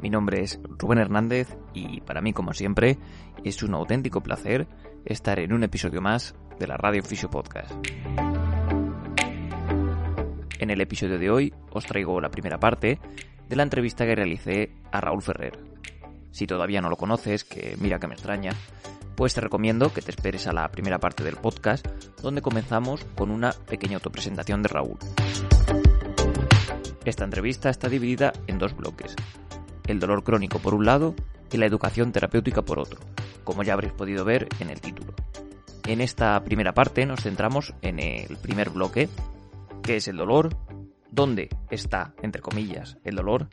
Mi nombre es Rubén Hernández y para mí, como siempre, es un auténtico placer estar en un episodio más de la Radio Fisio Podcast. En el episodio de hoy os traigo la primera parte de la entrevista que realicé a Raúl Ferrer. Si todavía no lo conoces, que mira que me extraña, pues te recomiendo que te esperes a la primera parte del podcast, donde comenzamos con una pequeña autopresentación de Raúl. Esta entrevista está dividida en dos bloques, el dolor crónico por un lado y la educación terapéutica por otro, como ya habréis podido ver en el título. En esta primera parte nos centramos en el primer bloque, que es el dolor, dónde está, entre comillas, el dolor,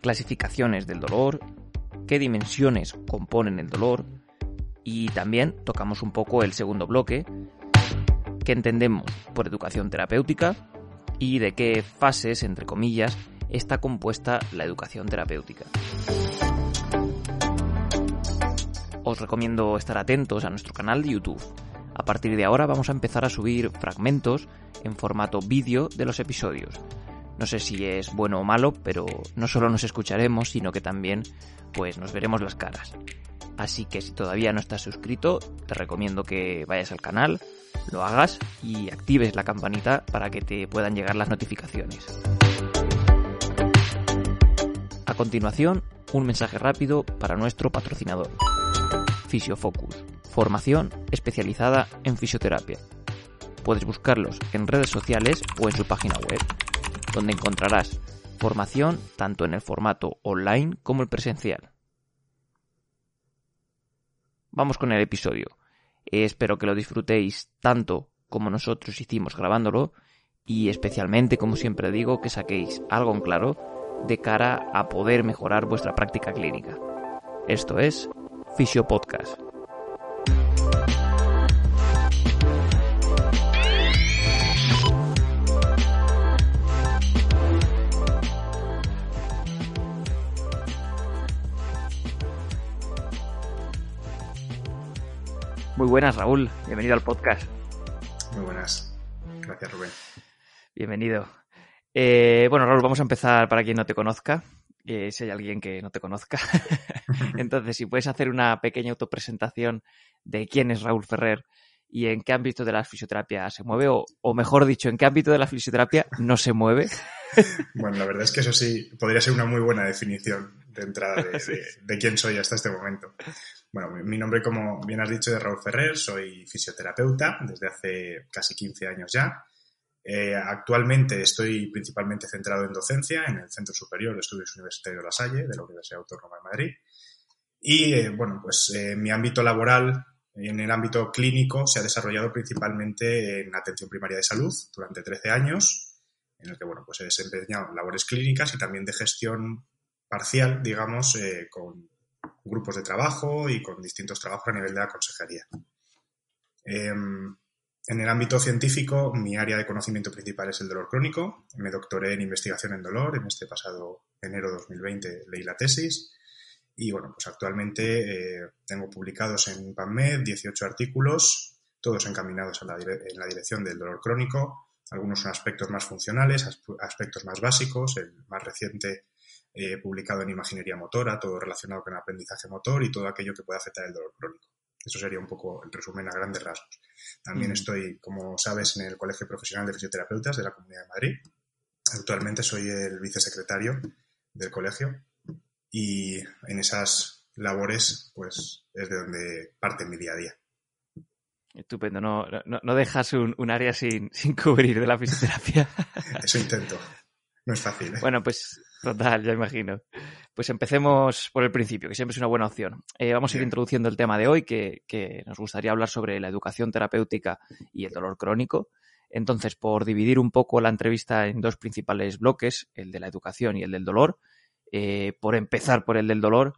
clasificaciones del dolor, qué dimensiones componen el dolor, y también tocamos un poco el segundo bloque, que entendemos por educación terapéutica y de qué fases, entre comillas, está compuesta la educación terapéutica. Os recomiendo estar atentos a nuestro canal de YouTube. A partir de ahora vamos a empezar a subir fragmentos en formato vídeo de los episodios. No sé si es bueno o malo, pero no solo nos escucharemos, sino que también pues nos veremos las caras. Así que si todavía no estás suscrito, te recomiendo que vayas al canal, lo hagas y actives la campanita para que te puedan llegar las notificaciones. A continuación, un mensaje rápido para nuestro patrocinador. Fisiofocus, formación especializada en fisioterapia. Puedes buscarlos en redes sociales o en su página web, donde encontrarás formación tanto en el formato online como el presencial. Vamos con el episodio. espero que lo disfrutéis tanto como nosotros hicimos grabándolo y especialmente, como siempre digo, que saquéis algo en claro de cara a poder mejorar vuestra práctica clínica. Esto es Fisio Podcast. Muy buenas, Raúl. Bienvenido al podcast. Muy buenas. Gracias, Rubén. Bienvenido. Eh, bueno, Raúl, vamos a empezar para quien no te conozca. Eh, si hay alguien que no te conozca. Entonces, si puedes hacer una pequeña autopresentación de quién es Raúl Ferrer y en qué ámbito de la fisioterapia se mueve, o, mejor dicho, en qué ámbito de la fisioterapia no se mueve. bueno, la verdad es que eso sí podría ser una muy buena definición de entrada de quién soy hasta este momento. Bueno, mi nombre, como bien has dicho, es Raúl Ferrer, soy fisioterapeuta desde hace casi 15 años ya. Eh, actualmente estoy principalmente centrado en docencia en el Centro Superior de Estudios Universitarios de La Salle, de la Universidad Autónoma de Madrid. Y, eh, bueno, pues eh, mi ámbito laboral en el ámbito clínico se ha desarrollado principalmente en atención primaria de salud durante 13 años, en el que, bueno, pues he desempeñado labores clínicas y también de gestión parcial, digamos, con grupos de trabajo y con distintos trabajos a nivel de la consejería. En el ámbito científico, mi área de conocimiento principal es el dolor crónico. Me doctoré en investigación en dolor. En este pasado enero de 2020 leí la tesis. Y bueno, pues actualmente eh, tengo publicados en PubMed 18 artículos, todos encaminados en la dirección del dolor crónico. Algunos son aspectos más funcionales, aspectos más básicos. El más reciente He publicado en imaginería motora, todo relacionado con el aprendizaje motor y todo aquello que puede afectar el dolor crónico. Eso sería un poco el resumen a grandes rasgos. También estoy, como sabes, en el Colegio Profesional de Fisioterapeutas de la Comunidad de Madrid. Actualmente soy el vicesecretario del colegio y en esas labores pues es de donde parte mi día a día. Estupendo, no, no, dejas un, área sin, sin, cubrir de la fisioterapia. Eso intento. No es fácil. ¿eh? Bueno, pues total, ya imagino. Pues empecemos por el principio, que siempre es una buena opción. Eh, vamos a ir introduciendo el tema de hoy, que, que, nos gustaría hablar sobre la educación terapéutica y el dolor crónico. Entonces, por dividir un poco la entrevista en dos principales bloques, el de la educación y el del dolor, eh, por empezar por el del dolor,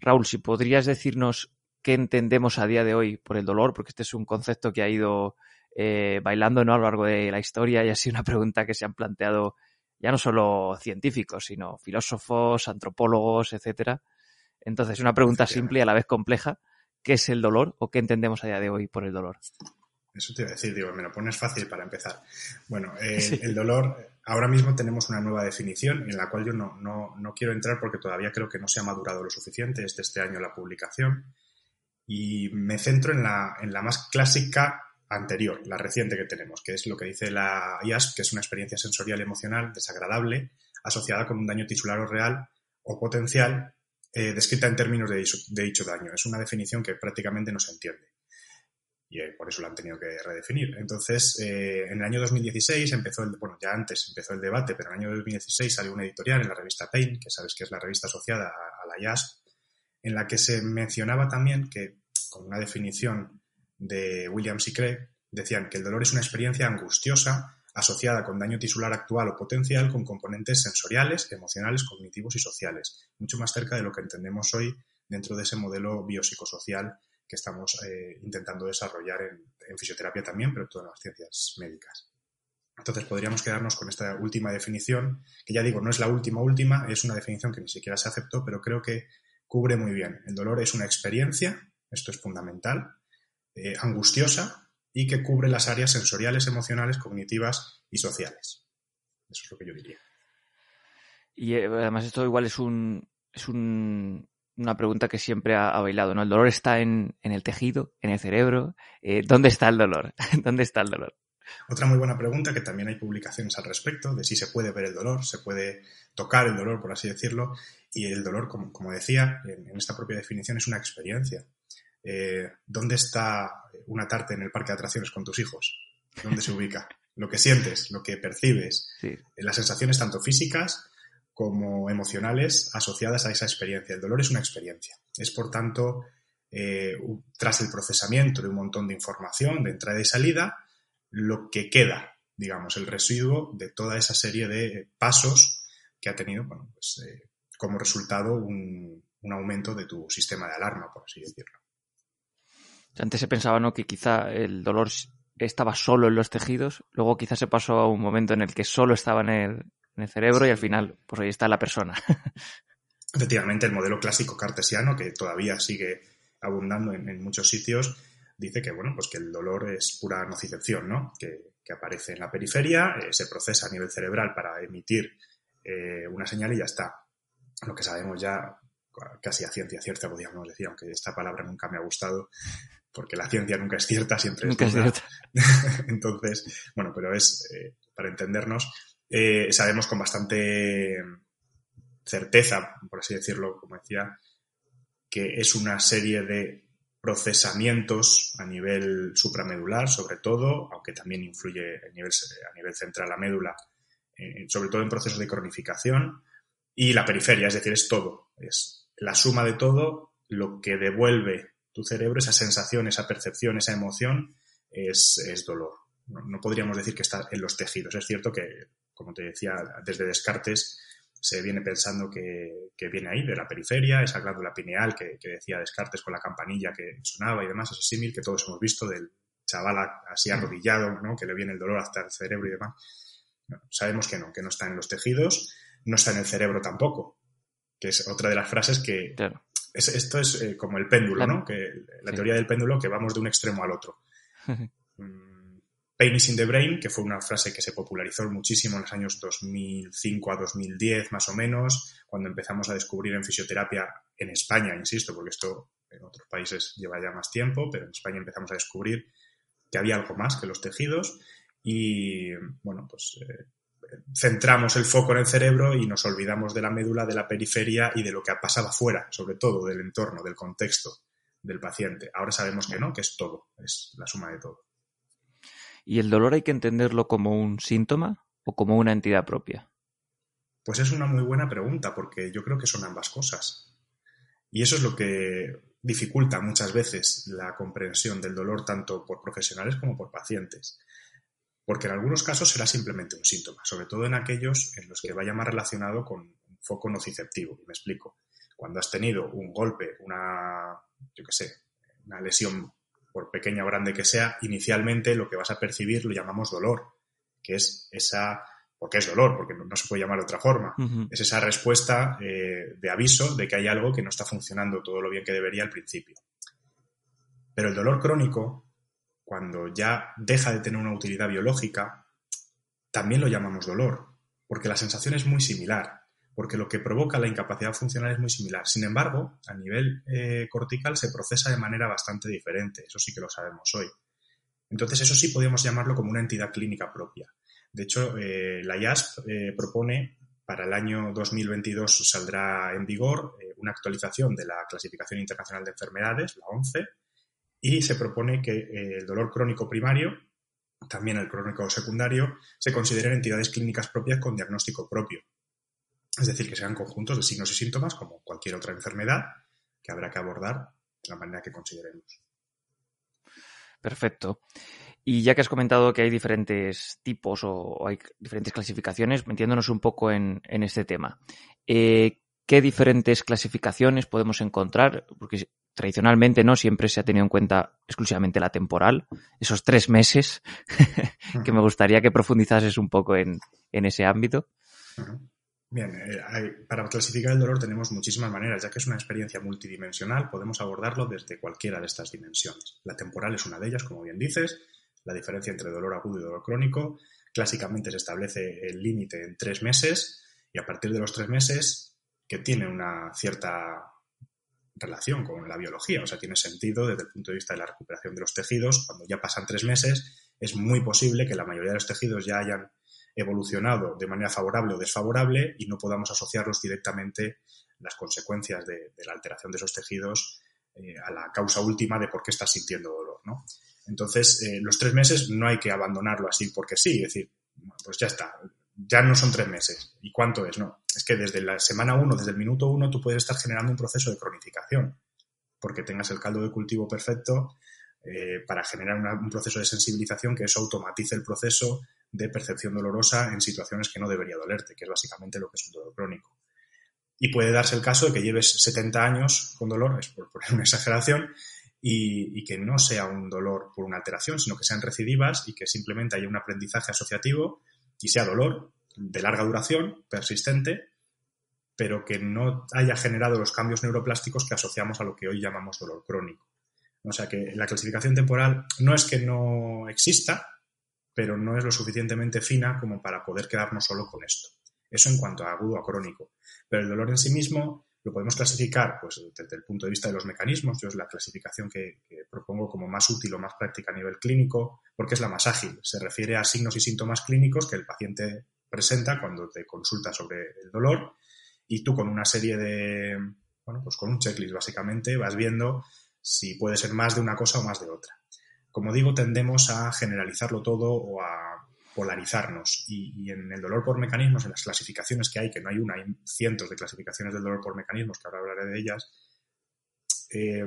Raúl, si podrías decirnos qué entendemos a día de hoy por el dolor, porque este es un concepto que ha ido eh, bailando ¿no? a lo largo de la historia y ha sido una pregunta que se han planteado ya no solo científicos, sino filósofos, antropólogos, etcétera. Entonces, una pregunta simple y a la vez compleja. ¿Qué es el dolor o qué entendemos a día de hoy por el dolor? Eso te iba a decir, digo, me lo pones fácil para empezar. Bueno, eh, el dolor, ahora mismo tenemos una nueva definición en la cual yo no, no, no, quiero entrar porque todavía creo que no se ha madurado lo suficiente, es de este año la publicación, y me centro en la, en la más clásica anterior, la reciente que tenemos, que es lo que dice la IASP, que es una experiencia sensorial y emocional desagradable asociada con un daño tisular o real o potencial eh, descrita en términos de dicho, daño. Es una definición que prácticamente no se entiende y eh, por eso lo han tenido que redefinir. Entonces, eh, en el año 2016 empezó el, bueno, ya antes empezó el debate, pero en el año 2016 salió una editorial en la revista Pain, que sabes que es la revista asociada a, a la IASP, en la que se mencionaba también que, con una definición de Williams y Craig decían que el dolor es una experiencia angustiosa asociada con daño tisular actual o potencial con componentes sensoriales, emocionales, cognitivos y sociales, mucho más cerca de lo que entendemos hoy dentro de ese modelo biopsicosocial que estamos eh, intentando desarrollar en, fisioterapia también, pero en todas las ciencias médicas. Entonces podríamos quedarnos con esta última definición, que ya digo, no es la última última, es una definición que ni siquiera se aceptó, pero creo que cubre muy bien. El dolor es una experiencia, esto es fundamental, eh, angustiosa y que cubre las áreas sensoriales, emocionales, cognitivas y sociales. Eso es lo que yo diría. Y eh, además esto igual es un, es una pregunta que siempre ha, bailado, ¿no? El dolor está en, el tejido, en el cerebro. Eh, ¿Dónde está el dolor? ¿Dónde está el dolor? Otra muy buena pregunta, que también hay publicaciones al respecto, de si se puede ver el dolor, se puede tocar el dolor, por así decirlo, y el dolor, como, como decía, en, esta propia definición es una experiencia. Eh, ¿dónde está una tarta en el parque de atracciones con tus hijos? ¿Dónde se ubica? Lo que sientes, lo que percibes, las sensaciones tanto físicas como emocionales asociadas a esa experiencia. El dolor es una experiencia. Es, por tanto, eh, tras el procesamiento de un montón de información de entrada y salida, lo que queda, digamos, el residuo de toda esa serie de pasos que ha tenido, bueno, pues, eh, como resultado un, un aumento de tu sistema de alarma, por así decirlo. Antes se pensaba ¿no? que quizá el dolor estaba solo en los tejidos, luego quizás se pasó a un momento en el que solo estaba en el, cerebro y al final, pues ahí está la persona. Efectivamente, el modelo clásico cartesiano, que todavía sigue abundando en, muchos sitios, dice que, bueno, pues que el dolor es pura nocicepción, ¿no? Que, aparece en la periferia, eh, se procesa a nivel cerebral para emitir eh, una señal y ya está. Lo que sabemos ya casi a ciencia cierta, podríamos decir, aunque esta palabra nunca me ha gustado, porque la ciencia nunca es cierta, siempre es, cierta. Entonces, bueno, pero es, eh, para entendernos, eh, sabemos con bastante certeza, por así decirlo, como decía, que es una serie de procesamientos a nivel supramedular, sobre todo, aunque también influye a nivel, a nivel central la médula, eh, sobre todo en procesos de cronificación, y la periferia, es decir, es todo, es la suma de todo, lo que devuelve tu cerebro, esa sensación, esa percepción, esa emoción, es, dolor. No, podríamos decir que está en los tejidos. Es cierto que, como te decía, desde Descartes se viene pensando que, viene ahí, de la periferia, esa glándula pineal que, decía Descartes con la campanilla que sonaba y demás, ese símil que todos hemos visto del chaval así arrodillado, ¿no? que le viene el dolor hasta el cerebro y demás. sabemos que no, que no está en los tejidos, no está en el cerebro tampoco, que es otra de las frases que, esto es eh, como el péndulo, ¿no? Que, la teoría del péndulo que vamos de un extremo al otro. Mm, Pain is in the brain, que fue una frase que se popularizó muchísimo en los años 2005 a 2010, más o menos, cuando empezamos a descubrir en fisioterapia en España, insisto, porque esto en otros países lleva ya más tiempo, pero en España empezamos a descubrir que había algo más que los tejidos y, bueno, pues eh, centramos el foco en el cerebro y nos olvidamos de la médula, de la periferia y de lo que ha pasado afuera, sobre todo del entorno, del contexto del paciente. Ahora sabemos que no, que es todo, es la suma de todo. ¿Y el dolor hay que entenderlo como un síntoma o como una entidad propia? Pues es una muy buena pregunta, porque yo creo que son ambas cosas. Y eso es lo que dificulta muchas veces la comprensión del dolor tanto por profesionales como por pacientes. Porque en algunos casos será simplemente un síntoma, sobre todo en aquellos en los que vaya más relacionado con un foco nociceptivo. Me explico. Cuando has tenido un golpe, una, yo qué sé, una lesión, por pequeña o grande que sea, inicialmente lo que vas a percibir lo llamamos dolor, que es esa, porque es dolor, porque no, se puede llamar de otra forma, es esa respuesta eh, de aviso de que hay algo que no está funcionando todo lo bien que debería al principio. Pero el dolor crónico cuando ya deja de tener una utilidad biológica, también lo llamamos dolor, porque la sensación es muy similar, porque lo que provoca la incapacidad funcional es muy similar. Sin embargo, a nivel eh, cortical se procesa de manera bastante diferente, eso sí que lo sabemos hoy. Entonces, eso sí podríamos llamarlo como una entidad clínica propia. De hecho, eh, la IASP eh, propone para el año 2022 saldrá en vigor una actualización de la Clasificación Internacional de Enfermedades, la 11, y se propone que eh, el dolor crónico primario, también el crónico secundario, se consideren entidades clínicas propias con diagnóstico propio. Es decir, que sean conjuntos de signos y síntomas como cualquier otra enfermedad que habrá que abordar de la manera que consideremos. Perfecto. Y ya que has comentado que hay diferentes tipos o hay diferentes clasificaciones, metiéndonos un poco en, este tema, eh, ¿qué diferentes clasificaciones podemos encontrar? Porque tradicionalmente no siempre se ha tenido en cuenta exclusivamente la temporal, esos tres meses, que me gustaría que profundizases un poco en, ese ámbito. Bien, eh, para clasificar el dolor tenemos muchísimas maneras, ya que es una experiencia multidimensional, podemos abordarlo desde cualquiera de estas dimensiones. La temporal es una de ellas, como bien dices, la diferencia entre dolor agudo y dolor crónico. Clásicamente se establece el límite en tres meses y a partir de los tres meses, que tiene una cierta relación con la biología, o sea, tiene sentido desde el punto de vista de la recuperación de los tejidos. Cuando ya pasan tres meses, es muy posible que la mayoría de los tejidos ya hayan evolucionado de manera favorable o desfavorable y no podamos asociarlos directamente las consecuencias de, la alteración de esos tejidos eh, a la causa última de por qué estás sintiendo dolor. ¿no? Entonces, eh, los tres meses no hay que abandonarlo así porque sí, es decir, pues ya está, ya no son tres meses. ¿Y cuánto es? No. Es que desde la semana uno, desde el minuto uno, tú puedes estar generando un proceso de cronificación, porque tengas el caldo de cultivo perfecto eh, para generar un proceso de sensibilización que eso automatice el proceso de percepción dolorosa en situaciones que no debería dolerte, que es básicamente lo que es un dolor crónico. Y puede darse el caso de que lleves 70 años con dolor, es por poner una exageración, y, y, que no sea un dolor por una alteración, sino que sean recidivas y que simplemente haya un aprendizaje asociativo y sea dolor de larga duración, persistente, pero que no haya generado los cambios neuroplásticos que asociamos a lo que hoy llamamos dolor crónico. O sea que la clasificación temporal no es que no exista, pero no es lo suficientemente fina como para poder quedarnos solo con esto. Eso en cuanto a agudo a crónico. Pero el dolor en sí mismo lo podemos clasificar pues, desde el punto de vista de los mecanismos. Yo es la clasificación que, propongo como más útil o más práctica a nivel clínico, porque es la más ágil. Se refiere a signos y síntomas clínicos que el paciente presenta cuando te consulta sobre el dolor y tú con una serie de, bueno, pues con un checklist básicamente vas viendo si puede ser más de una cosa o más de otra. Como digo, tendemos a generalizarlo todo o a polarizarnos. Y, en el dolor por mecanismos, en las clasificaciones que hay, que no hay una, hay cientos de clasificaciones del dolor por mecanismos, que ahora hablaré de ellas, eh,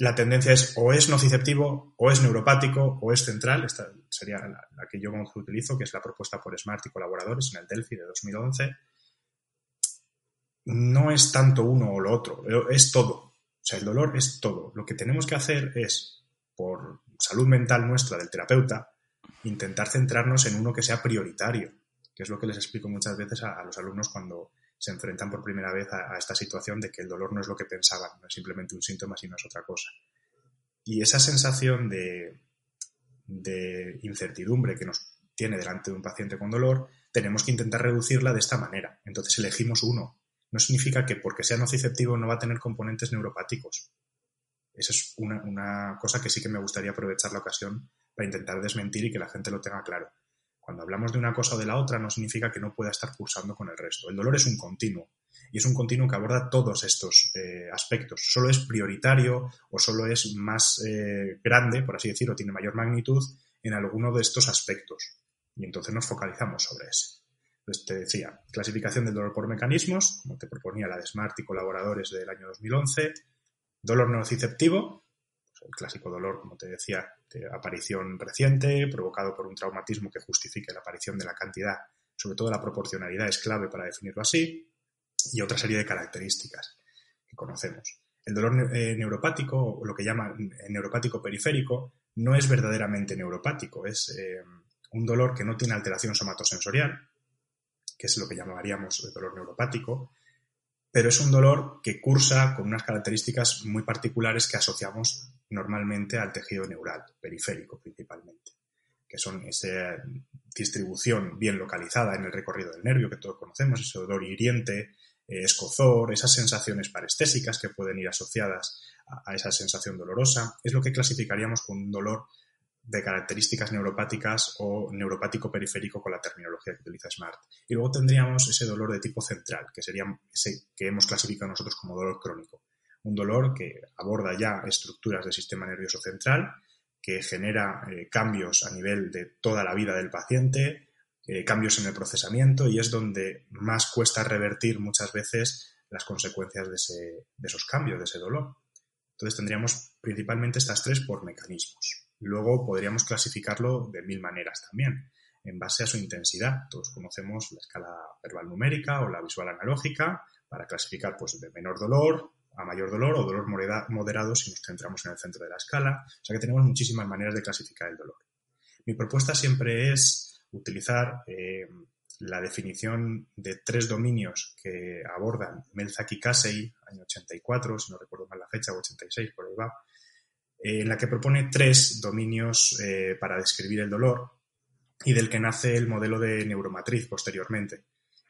la tendencia es o es nociceptivo, o es neuropático, o es central. Esta sería la, que yo utilizo, que es la propuesta por Smart y colaboradores en el Delphi de 2011. No es tanto uno o lo otro, es todo. O sea, el dolor es todo. Lo que tenemos que hacer es, por salud mental nuestra del terapeuta, intentar centrarnos en uno que sea prioritario, que es lo que les explico muchas veces a, los alumnos cuando se enfrentan por primera vez a, esta situación de que el dolor no es lo que pensaban, no es simplemente un síntoma, sino es otra cosa. Y esa sensación de, incertidumbre que nos tiene delante de un paciente con dolor, tenemos que intentar reducirla de esta manera. Entonces elegimos uno. No significa que porque sea nociceptivo no va a tener componentes neuropáticos. Esa es una cosa que sí que me gustaría aprovechar la ocasión para intentar desmentir y que la gente lo tenga claro. Cuando hablamos de una cosa o de la otra no significa que no pueda estar cursando con el resto. El dolor es un continuo y es un continuo que aborda todos estos eh, aspectos. Solo es prioritario o solo es más eh, grande, por así decirlo, tiene mayor magnitud en alguno de estos aspectos. Y entonces nos focalizamos sobre ese. Entonces te decía, clasificación del dolor por mecanismos, como te proponía la de Smart y colaboradores del año 2011, dolor nociceptivo, el clásico dolor, como te decía, de aparición reciente, provocado por un traumatismo que justifique la aparición de la cantidad, sobre todo la proporcionalidad es clave para definirlo así, y otra serie de características que conocemos. El dolor eh, neuropático, o lo que llaman neuropático periférico, no es verdaderamente neuropático, es eh, un dolor que no tiene alteración somatosensorial, que es lo que llamaríamos el dolor neuropático, pero es un dolor que cursa con unas características muy particulares que asociamos normalmente al tejido neural, periférico principalmente, que son esa distribución bien localizada en el recorrido del nervio que todos conocemos, ese dolor hiriente, eh, escozor, esas sensaciones parestésicas que pueden ir asociadas a, esa sensación dolorosa, es lo que clasificaríamos con un dolor de características neuropáticas o neuropático periférico con la terminología que utiliza Smart. Y luego tendríamos ese dolor de tipo central, que sería ese que hemos clasificado nosotros como dolor crónico. Un dolor que aborda ya estructuras del sistema nervioso central, que genera eh, cambios a nivel de toda la vida del paciente, eh, cambios en el procesamiento y es donde más cuesta revertir muchas veces las consecuencias de, esos cambios, de ese dolor. Entonces tendríamos principalmente estas tres por mecanismos. Luego podríamos clasificarlo de mil maneras también, en base a su intensidad. Todos conocemos la escala verbal numérica o la visual analógica para clasificar pues, de menor dolor a mayor dolor o dolor moderado si nos centramos en el centro de la escala. O sea que tenemos muchísimas maneras de clasificar el dolor. Mi propuesta siempre es utilizar eh, la definición de tres dominios que abordan Melzak Casey, año 84, si no recuerdo mal la fecha, 86, por ahí va, eh, en la que propone tres dominios eh, para describir el dolor y del que nace el modelo de neuromatriz posteriormente.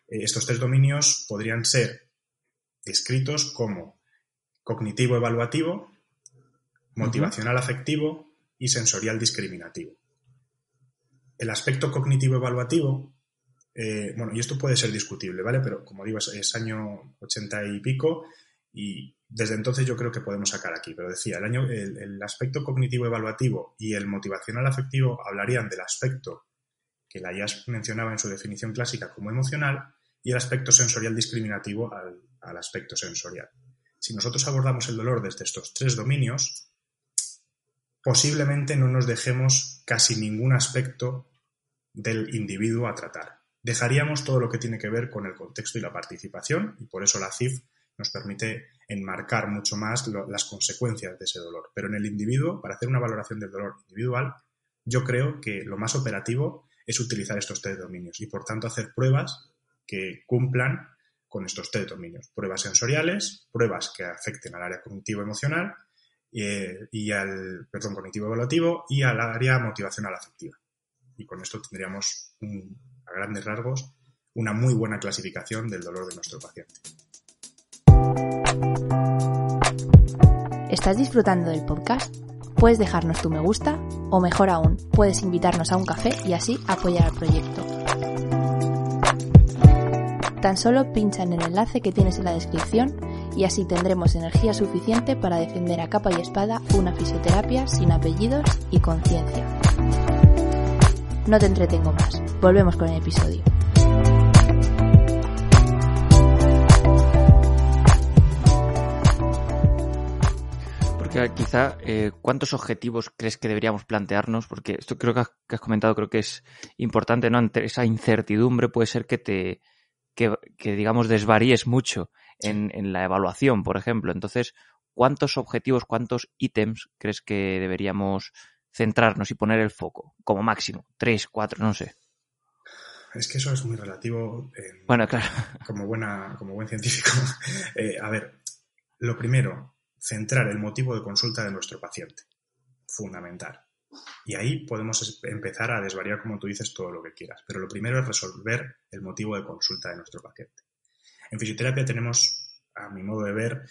estos tres dominios podrían ser descritos como cognitivo evaluativo, motivacional afectivo y sensorial discriminativo el aspecto cognitivo evaluativo, eh, bueno, y esto puede ser discutible, ¿vale? Pero como digo, es, año 80 y pico y desde entonces yo creo que podemos sacar aquí. Pero decía, el, año, el, aspecto cognitivo evaluativo y el motivacional afectivo hablarían del aspecto que la IAS mencionaba en su definición clásica como emocional y el aspecto sensorial discriminativo al, al aspecto sensorial. Si nosotros abordamos el dolor desde estos tres dominios, posiblemente no nos dejemos casi ningún aspecto del individuo a tratar. Dejaríamos todo lo que tiene que ver con el contexto y la participación y por eso la CIF nos permite enmarcar mucho más las consecuencias de ese dolor. Pero en el individuo, para hacer una valoración del dolor individual, yo creo que lo más operativo es utilizar estos tres dominios y por tanto hacer pruebas que cumplan con estos tres dominios. Pruebas sensoriales, pruebas que afecten al área cognitivo-emocional y, al perdón cognitivo evaluativo y al área motivacional afectiva. Y con esto tendríamos, a grandes rasgos, una muy buena clasificación del dolor de nuestro paciente. ¿Estás disfrutando del podcast? Puedes dejarnos tu me gusta o mejor aún, puedes invitarnos a un café y así apoyar al proyecto. Tan solo pincha en el enlace que tienes en la descripción y así tendremos energía suficiente para defender a capa y espada una fisioterapia sin apellidos y conciencia. No te entretengo más, volvemos con el episodio. Porque quizá, eh, ¿cuántos objetivos crees que deberíamos plantearnos? Porque esto creo que has, comentado, creo que es importante, ¿no? Ante esa incertidumbre puede ser que te, que, que digamos, desvaríes mucho en, la evaluación, por ejemplo. Entonces, ¿cuántos objetivos, cuántos ítems crees que deberíamos centrarnos y poner el foco? Como máximo, tres, cuatro, no sé. Es que eso es muy relativo. bueno, claro. Como, buena, como buen científico. Eh, a ver, lo primero, centrar el motivo de consulta de nuestro paciente. Fundamental. Y ahí podemos empezar a desvariar, como tú dices, todo lo que quieras. Pero lo primero es resolver el motivo de consulta de nuestro paciente. En fisioterapia tenemos, a mi modo de ver,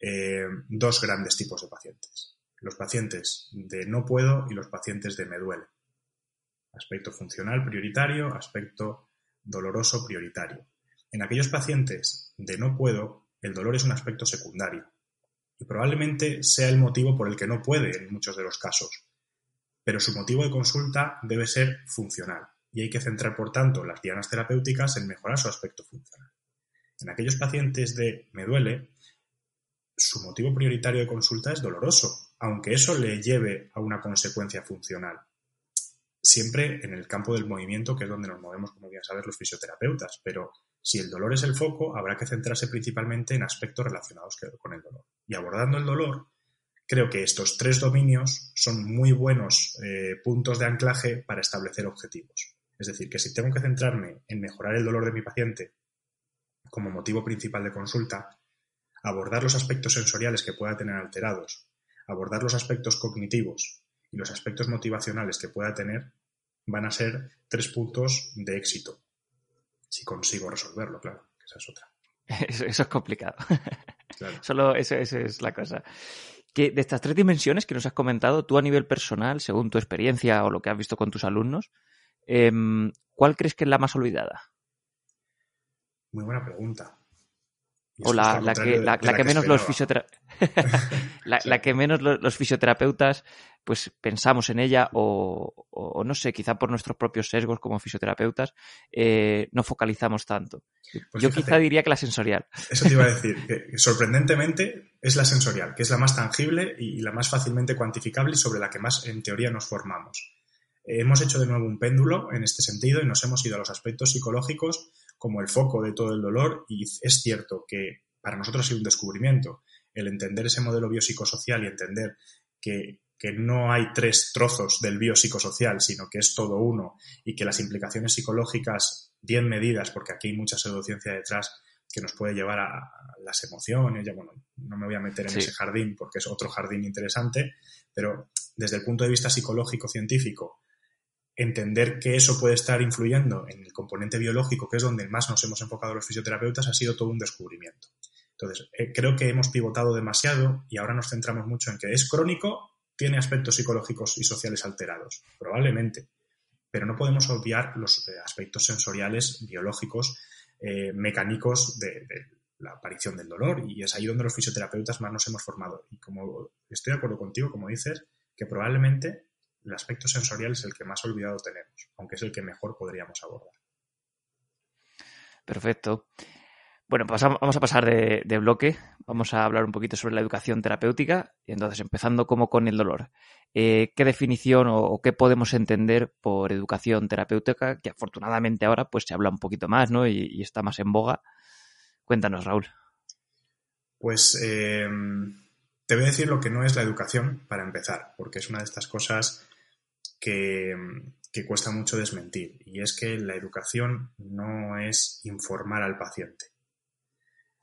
eh, dos grandes tipos de pacientes. Los pacientes de no puedo y los pacientes de me duele. Aspecto funcional prioritario, aspecto doloroso prioritario. En aquellos pacientes de no puedo, el dolor es un aspecto secundario y probablemente sea el motivo por el que no puede en muchos de los casos. Pero su motivo de consulta debe ser funcional y hay que centrar, por tanto, las dianas terapéuticas en mejorar su aspecto funcional. En aquellos pacientes de me duele, su motivo prioritario de consulta es doloroso, aunque eso le lleve a una consecuencia funcional. Siempre en el campo del movimiento, que es donde nos movemos, como bien sabes, los fisioterapeutas, pero si el dolor es el foco, habrá que centrarse principalmente en aspectos relacionados con el dolor. Y abordando el dolor, creo que estos tres dominios son muy buenos eh, puntos de anclaje para establecer objetivos. Es decir, que si tengo que centrarme en mejorar el dolor de mi paciente como motivo principal de consulta, abordar los aspectos sensoriales que pueda tener alterados, abordar los aspectos cognitivos y los aspectos motivacionales que pueda tener, van a ser tres puntos de éxito. Si consigo resolverlo, claro, esa es otra. Eso, es complicado. Solo eso, es la cosa. Que de estas tres dimensiones que nos has comentado, tú a nivel personal, según tu experiencia o lo que has visto con tus alumnos, em, ¿cuál crees que es la más olvidada? Muy buena pregunta. O la, que, la, que, menos los la, que menos los, fisioterapeutas pues pensamos en ella o, no sé, quizá por nuestros propios sesgos como fisioterapeutas eh, no focalizamos tanto. Pues Yo quizá diría que la sensorial. Eso te iba a decir, que sorprendentemente es la sensorial, que es la más tangible y la más fácilmente cuantificable y sobre la que más en teoría nos formamos. hemos hecho de nuevo un péndulo en este sentido y nos hemos ido a los aspectos psicológicos como el foco de todo el dolor y es cierto que para nosotros ha sido un descubrimiento el entender ese modelo biopsicosocial y entender que, no hay tres trozos del biopsicosocial, sino que es todo uno y que las implicaciones psicológicas bien medidas, porque aquí hay mucha pseudociencia detrás que nos puede llevar a, las emociones, ya bueno, no me voy a meter en ese jardín porque es otro jardín interesante, pero desde el punto de vista psicológico-científico, entender que eso puede estar influyendo en el componente biológico, que es donde más nos hemos enfocado los fisioterapeutas, ha sido todo un descubrimiento. Entonces, eh, creo que hemos pivotado demasiado y ahora nos centramos mucho en que es crónico, tiene aspectos psicológicos y sociales alterados, probablemente, pero no podemos obviar los eh, aspectos sensoriales, biológicos, eh, mecánicos de, de, la aparición del dolor y es ahí donde los fisioterapeutas más nos hemos formado. Y como estoy de acuerdo contigo, como dices, que probablemente el aspecto sensorial es el que más olvidado tenemos, aunque es el que mejor podríamos abordar. Perfecto. Bueno, pues vamos a pasar de, bloque. Vamos a hablar un poquito sobre la educación terapéutica. Y entonces, empezando como con el dolor. Eh, ¿Qué definición o, qué podemos entender por educación terapéutica? Que afortunadamente ahora pues se habla un poquito más, ¿no? Y, está más en boga. Cuéntanos, Raúl. Pues eh, te voy a decir lo que no es la educación para empezar, porque es una de estas cosas que, cuesta mucho desmentir, y es que la educación no es informar al paciente.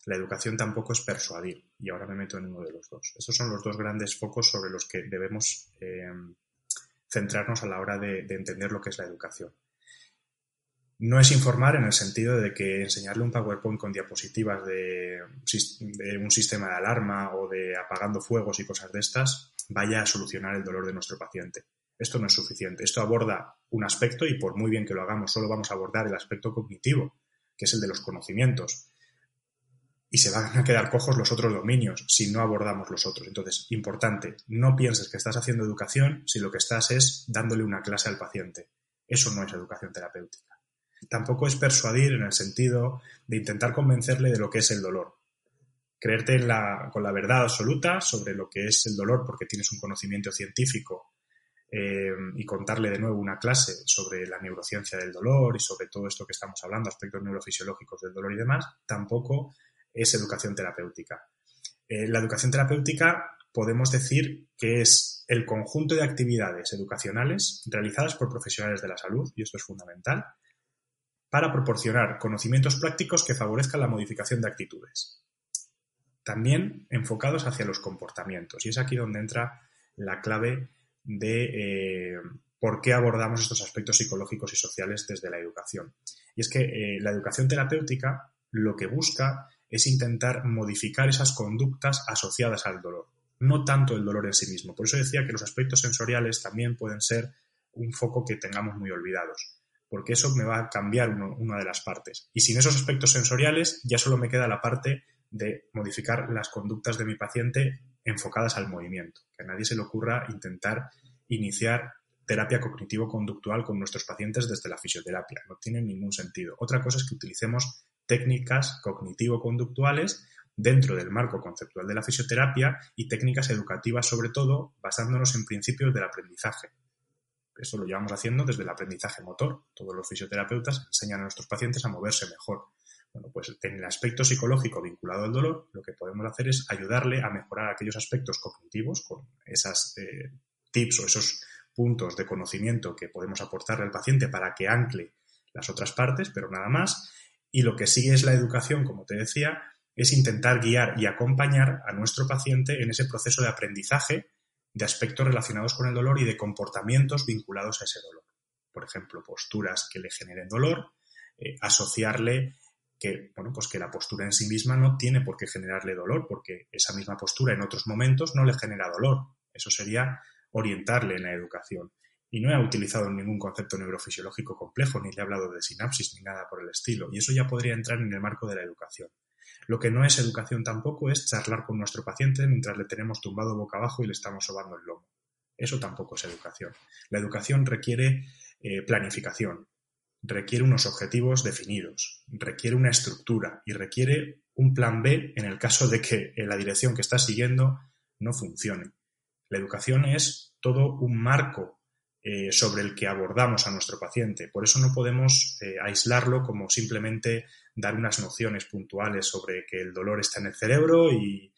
La educación tampoco es persuadir, y ahora me meto en uno de los dos. Esos son los dos grandes focos sobre los que debemos eh, centrarnos a la hora de, entender lo que es la educación. No es informar en el sentido de que enseñarle un PowerPoint con diapositivas de, de, un sistema de alarma o de apagando fuegos y cosas de estas vaya a solucionar el dolor de nuestro paciente. Esto no es suficiente. Esto aborda un aspecto y por muy bien que lo hagamos, solo vamos a abordar el aspecto cognitivo, que es el de los conocimientos. Y se van a quedar cojos los otros dominios si no abordamos los otros. Entonces, importante, no pienses que estás haciendo educación si lo que estás es dándole una clase al paciente. Eso no es educación terapéutica. Tampoco es persuadir en el sentido de intentar convencerle de lo que es el dolor. Creerte con la verdad absoluta sobre lo que es el dolor porque tienes un conocimiento científico eh, y contarle de nuevo una clase sobre la neurociencia del dolor y sobre todo esto que estamos hablando, aspectos neurofisiológicos del dolor y demás, tampoco es educación terapéutica. Eh, la educación terapéutica podemos decir que es el conjunto de actividades educacionales realizadas por profesionales de la salud, y esto es fundamental, para proporcionar conocimientos prácticos que favorezcan la modificación de actitudes. También enfocados hacia los comportamientos, y es aquí donde entra la clave de eh, por qué abordamos estos aspectos psicológicos y sociales desde la educación. Y es que eh, la educación terapéutica lo que busca es intentar modificar esas conductas asociadas al dolor, no tanto el dolor en sí mismo. Por eso decía que los aspectos sensoriales también pueden ser un foco que tengamos muy olvidados, porque eso me va a cambiar una de las partes. Y sin esos aspectos sensoriales ya solo me queda la parte de modificar las conductas de mi paciente enfocadas al movimiento. Que a nadie se le ocurra intentar iniciar terapia cognitivo-conductual con nuestros pacientes desde la fisioterapia. No tiene ningún sentido. Otra cosa es que utilicemos técnicas cognitivo-conductuales dentro del marco conceptual de la fisioterapia y técnicas educativas sobre todo basándonos en principios del aprendizaje. Eso lo llevamos haciendo desde el aprendizaje motor. Todos los fisioterapeutas enseñan a nuestros pacientes a moverse mejor. Bueno, pues en el aspecto psicológico vinculado al dolor, lo que podemos hacer es ayudarle a mejorar aquellos aspectos cognitivos con esas eh, tips o esos puntos de conocimiento que podemos aportarle al paciente para que ancle las otras partes, pero nada más. Y lo que sigue es la educación, como te decía, es intentar guiar y acompañar a nuestro paciente en ese proceso de aprendizaje de aspectos relacionados con el dolor y de comportamientos vinculados a ese dolor. Por ejemplo, posturas que le generen dolor, eh, asociarle que, bueno, pues que la postura en sí misma no tiene por qué generarle dolor, porque esa misma postura en otros momentos no le genera dolor. Eso sería orientarle en la educación. Y no he utilizado ningún concepto neurofisiológico complejo, ni le he hablado de sinapsis, ni nada por el estilo. Y eso ya podría entrar en el marco de la educación. Lo que no es educación tampoco es charlar con nuestro paciente mientras le tenemos tumbado boca abajo y le estamos sobando el lomo. Eso tampoco es educación. La educación requiere eh, planificación, requiere unos objetivos definidos, requiere una estructura y requiere un plan B en el caso de que la dirección que está siguiendo no funcione. La educación es todo un marco eh, sobre el que abordamos a nuestro paciente. Por eso no podemos eh, aislarlo como simplemente dar unas nociones puntuales sobre que el dolor está en el cerebro y,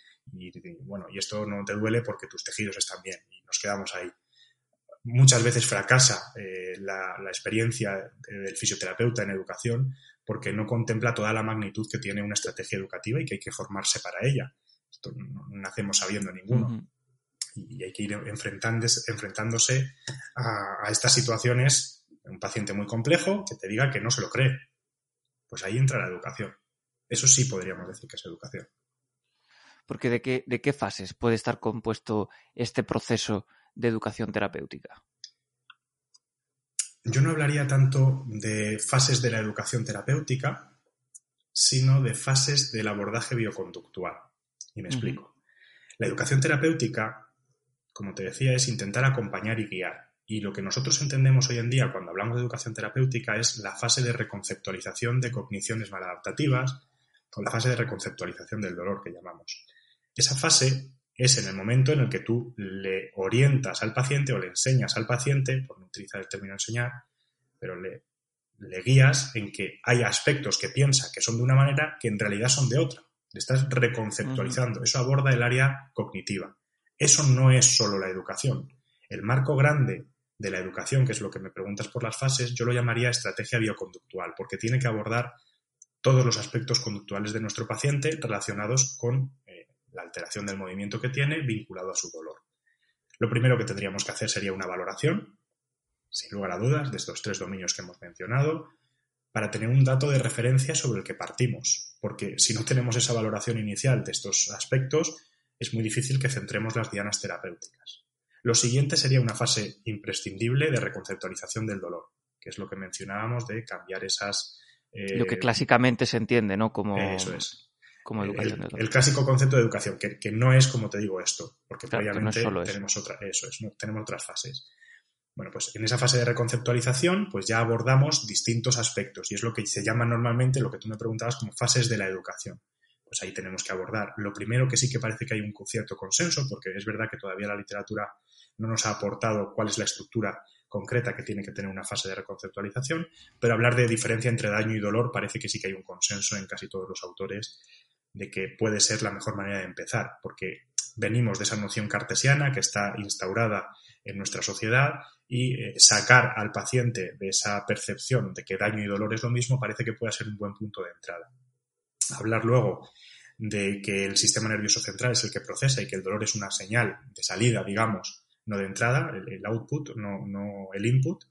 bueno, y esto no te duele porque tus tejidos están bien y nos quedamos ahí. Muchas veces fracasa eh, la, experiencia del fisioterapeuta en educación porque no contempla toda la magnitud que tiene una estrategia educativa y que hay que formarse para ella. Esto no, nacemos sabiendo ninguno y hay que ir enfrentándose a, estas situaciones. Un paciente muy complejo que te diga que no se lo cree. Pues ahí entra la educación. Eso sí podríamos decir que es educación. Porque de qué, de qué fases puede estar compuesto este proceso de educación terapéutica? Yo no hablaría tanto de fases de la educación terapéutica, sino de fases del abordaje bioconductual. Y me explico. La educación terapéutica como te decía, es intentar acompañar y guiar. Y lo que nosotros entendemos hoy en día cuando hablamos de educación terapéutica es la fase de reconceptualización de cogniciones maladaptativas o la fase de reconceptualización del dolor que llamamos. Esa fase es en el momento en el que tú le orientas al paciente o le enseñas al paciente, por no utilizar el término enseñar, pero le, le guías en que hay aspectos que piensa que son de una manera que en realidad son de otra. Le estás reconceptualizando. Eso aborda el área cognitiva. Eso no es solo la educación. El marco grande de la educación, que es lo que me preguntas por las fases, yo lo llamaría estrategia bioconductual, porque tiene que abordar todos los aspectos conductuales de nuestro paciente relacionados con la alteración del movimiento que tiene vinculado a su dolor. Lo primero que tendríamos que hacer sería una valoración, sin lugar a dudas, de estos tres dominios que hemos mencionado, para tener un dato de referencia sobre el que partimos, porque si no tenemos esa valoración inicial de estos aspectos, es muy difícil que centremos las dianas terapéuticas. Lo siguiente sería una fase imprescindible de reconceptualización del dolor, que es lo que mencionábamos de cambiar esas... lo que eh, clásicamente se entiende, ¿no? Como, eso es. Como educación el, el, clásico concepto de educación, que, no es como te digo esto, porque previamente tenemos, otra, eso es, tenemos otras fases. Bueno, pues en esa fase de reconceptualización, pues ya abordamos distintos aspectos y es lo que se llama normalmente, lo que tú me preguntabas, como fases de la educación pues ahí tenemos que abordar. Lo primero que sí que parece que hay un cierto consenso, porque es verdad que todavía la literatura no nos ha aportado cuál es la estructura concreta que tiene que tener una fase de reconceptualización, pero hablar de diferencia entre daño y dolor parece que sí que hay un consenso en casi todos los autores de que puede ser la mejor manera de empezar, porque venimos de esa noción cartesiana que está instaurada en nuestra sociedad y eh, sacar al paciente de esa percepción de que daño y dolor es lo mismo parece que puede ser un buen punto de entrada. Hablar luego de que el sistema nervioso central es el que procesa y que el dolor es una señal de salida, digamos, no de entrada, el, output, no, no el input,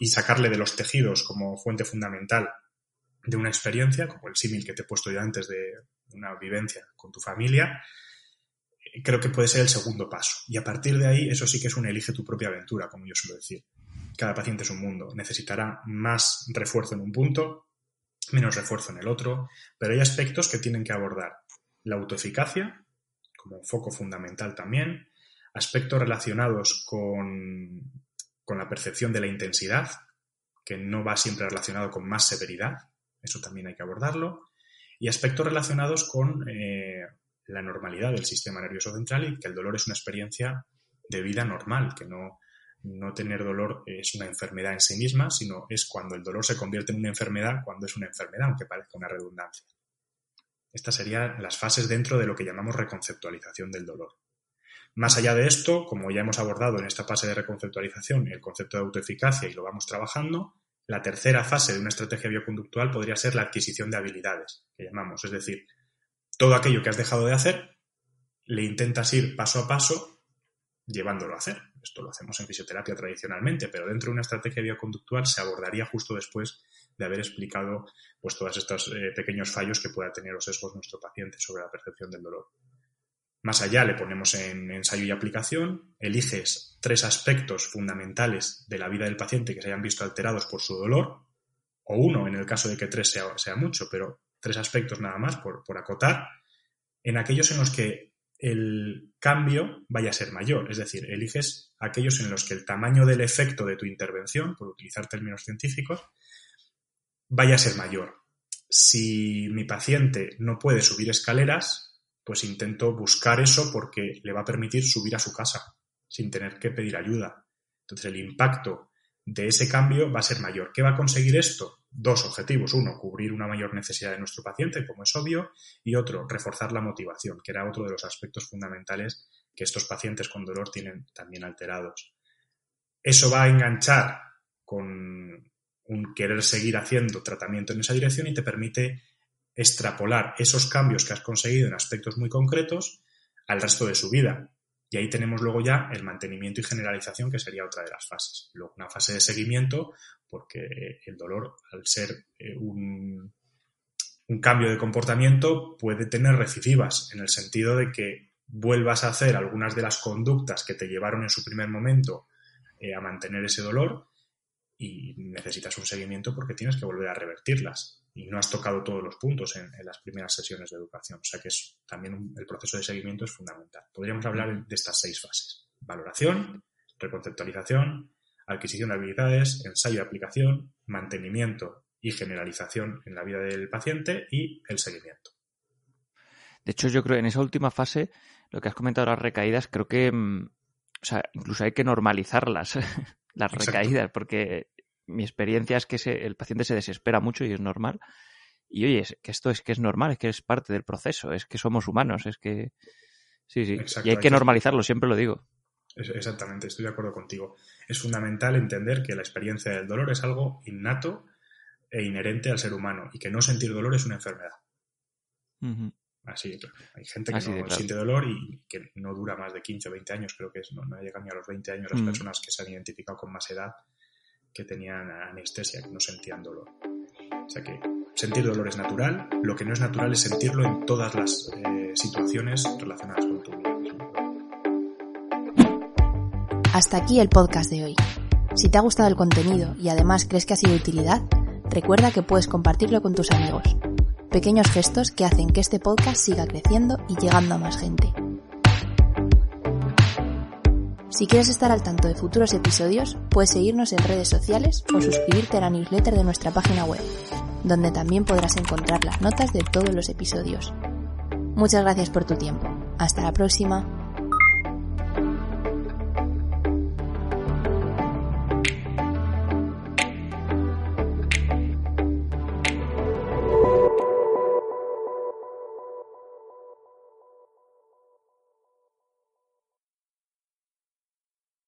y sacarle de los tejidos como fuente fundamental de una experiencia, como el símil que te he puesto yo antes de una vivencia con tu familia, creo que puede ser el segundo paso. Y a partir de ahí, eso sí que es un elige tu propia aventura, como yo suelo decir. cada paciente es un mundo. Necesitará más refuerzo en un punto, menos refuerzo en el otro, pero hay aspectos que tienen que abordar. La autoeficacia, como un foco fundamental también, aspectos relacionados con, con la percepción de la intensidad, que no va siempre relacionado con más severidad, eso también hay que abordarlo, y aspectos relacionados con eh, la normalidad del sistema nervioso central y que el dolor es una experiencia de vida normal, que no, no tener dolor es una enfermedad en sí misma, sino es cuando el dolor se convierte en una enfermedad, cuando es una enfermedad, aunque parezca una redundancia. Estas serían las fases dentro de lo que llamamos reconceptualización del dolor. Más allá de esto, como ya hemos abordado en esta fase de reconceptualización el concepto de autoeficacia y lo vamos trabajando, la tercera fase de una estrategia bioconductual podría ser la adquisición de habilidades, que llamamos, es decir, todo aquello que has dejado de hacer, le intentas ir paso a paso llevándolo a hacer. Esto lo hacemos en fisioterapia tradicionalmente, pero dentro de una estrategia bioconductual se abordaría justo después de haber explicado pues todos estos eh, pequeños fallos que pueda tener o sesgos nuestro paciente sobre la percepción del dolor. Más allá le ponemos en ensayo y aplicación, eliges tres aspectos fundamentales de la vida del paciente que se hayan visto alterados por su dolor, o uno en el caso de que tres sea, mucho, pero tres aspectos nada más por, por acotar, en aquellos en los que el cambio vaya a ser mayor. Es decir, eliges aquellos en los que el tamaño del efecto de tu intervención, por utilizar términos científicos, vaya a ser mayor. Si mi paciente no puede subir escaleras, pues intento buscar eso porque le va a permitir subir a su casa sin tener que pedir ayuda. Entonces el impacto de ese cambio va a ser mayor. ¿Qué va a conseguir esto? Dos objetivos. Uno, cubrir una mayor necesidad de nuestro paciente, como es obvio, y otro, reforzar la motivación, que era otro de los aspectos fundamentales que estos pacientes con dolor tienen también alterados. Eso va a enganchar con un querer seguir haciendo tratamiento en esa dirección y te permite extrapolar esos cambios que has conseguido en aspectos muy concretos al resto de su vida. Y ahí tenemos luego ya el mantenimiento y generalización, que sería otra de las fases. Luego una fase de seguimiento, porque el dolor, al ser eh, un, un cambio de comportamiento, puede tener recidivas, en el sentido de que vuelvas a hacer algunas de las conductas que te llevaron en su primer momento eh, a mantener ese dolor y necesitas un seguimiento porque tienes que volver a revertirlas y no has tocado todos los puntos en, las primeras sesiones de educación. O sea que es, también el proceso de seguimiento es fundamental. Podríamos hablar de estas seis fases. Valoración, reconceptualización, adquisición de habilidades, ensayo de aplicación, mantenimiento y generalización en la vida del paciente y el seguimiento. De hecho, yo creo en esa última fase, lo que has comentado, las recaídas, creo que, mm, o sea, incluso hay que normalizarlas, las recaídas, porque mi experiencia es que el paciente se desespera mucho y es normal. Y oye, es, que esto es que es normal, es que es parte del proceso, es que somos humanos, es que... Sí, sí. y hay que normalizarlo, siempre lo digo. Exactamente, estoy de acuerdo contigo. Es fundamental entender que la experiencia del dolor es algo innato e inherente al ser humano y que no sentir dolor es una enfermedad. Así, claro. Hay gente que no siente dolor y que no dura más de 15 o 20 años, creo que es, no, no llegan ni a los 20 años las personas que se han identificado con más edad que tenían anestesia, que no sentían dolor. O sea que sentir dolor es natural, lo que no es natural es sentirlo en todas las eh, situaciones relacionadas con tu vida. Hasta aquí el podcast de hoy. Si te ha gustado el contenido y además crees que ha sido de utilidad, recuerda que puedes compartirlo con tus amigos. Pequeños gestos que hacen que este podcast siga creciendo y llegando a más gente. Si quieres estar al tanto de futuros episodios, puedes seguirnos en redes sociales o suscribirte a la newsletter de nuestra página web, donde también podrás encontrar las notas de todos los episodios. Muchas gracias por tu tiempo. Hasta la próxima.